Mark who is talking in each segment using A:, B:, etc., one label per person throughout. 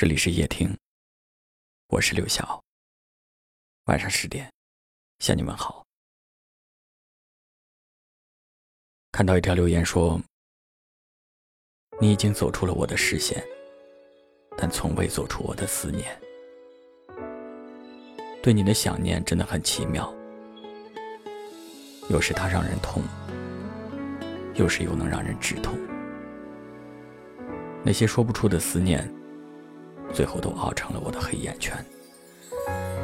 A: 这里是夜听，我是刘晓。晚上十点，向你们好。看到一条留言说：“你已经走出了我的视线，但从未走出我的思念。对你的想念真的很奇妙，有时它让人痛，有时又能让人止痛。那些说不出的思念。”最后都熬成了我的黑眼圈。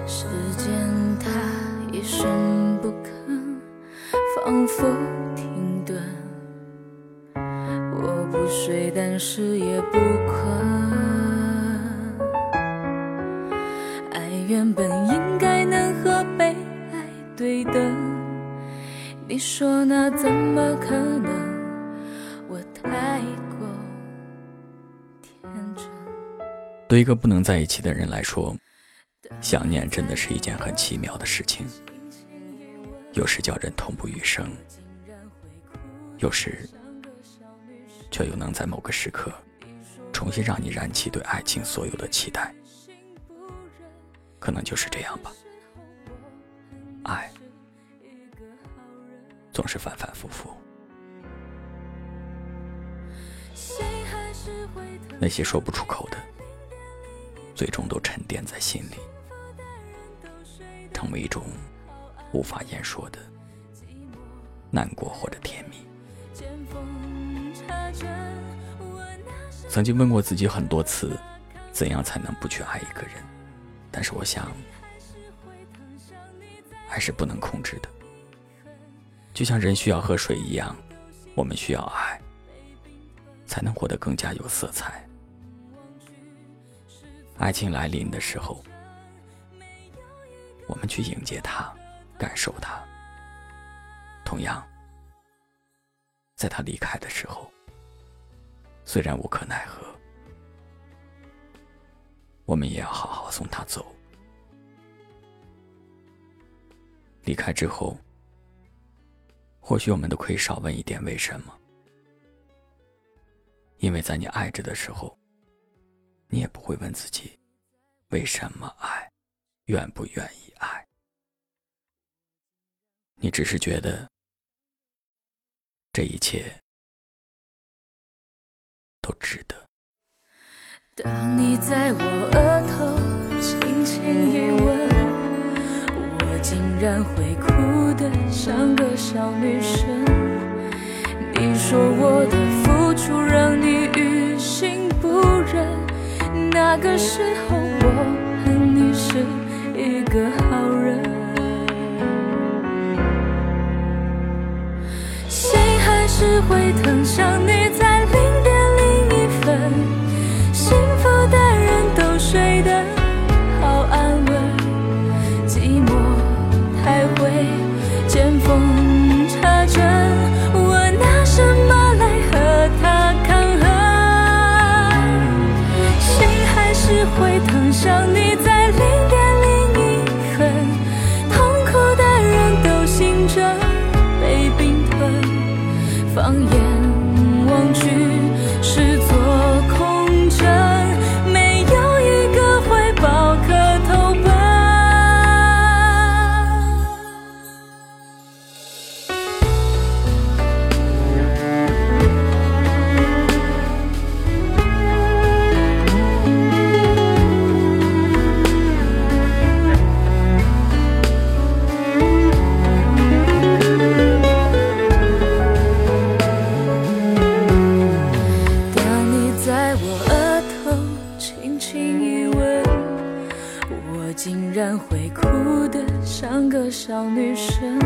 B: 时间它一声不吭，仿佛停顿。我不睡，但是也不困。爱原本应该能和被爱对等，你说那怎么可能？
A: 对一个不能在一起的人来说，想念真的是一件很奇妙的事情。有时叫人痛不欲生，有时却又能在某个时刻重新让你燃起对爱情所有的期待。可能就是这样吧，爱总是反反复复。那些说不出口的。最终都沉淀在心里，成为一种无法言说的难过或者甜蜜。曾经问过自己很多次，怎样才能不去爱一个人？但是我想，还是不能控制的。就像人需要喝水一样，我们需要爱，才能活得更加有色彩。爱情来临的时候，我们去迎接它，感受它。同样，在他离开的时候，虽然无可奈何，我们也要好好送他走。离开之后，或许我们都可以少问一点为什么，因为在你爱着的时候。你也不会问自己，为什么爱，愿不愿意爱？你只是觉得这一切都值得。
B: 当你在我额头轻轻一吻，我竟然会哭得像个小女生。你说我的付出让你于心不忍。那个时候，我和你是一个好我额头轻轻一吻我竟然会哭得像个小女生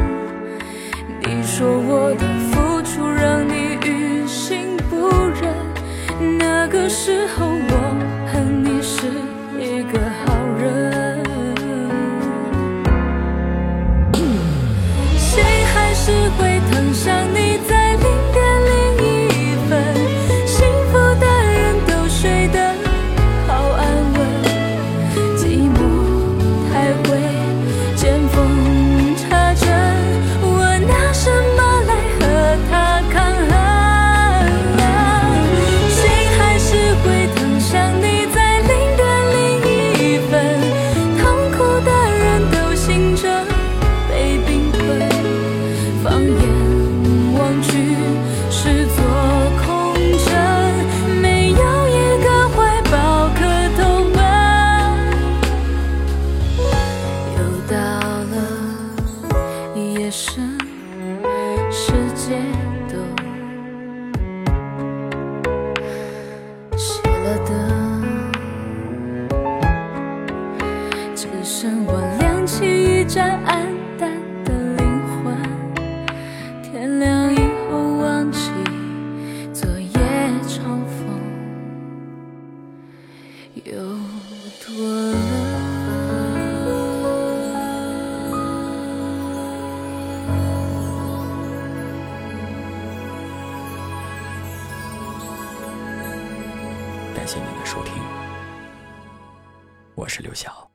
B: 你说我的世界都熄了灯只剩我亮起一盏暗淡的灵魂天亮以后忘记昨夜长风有多冷
A: 感谢您的收听，我是刘晓。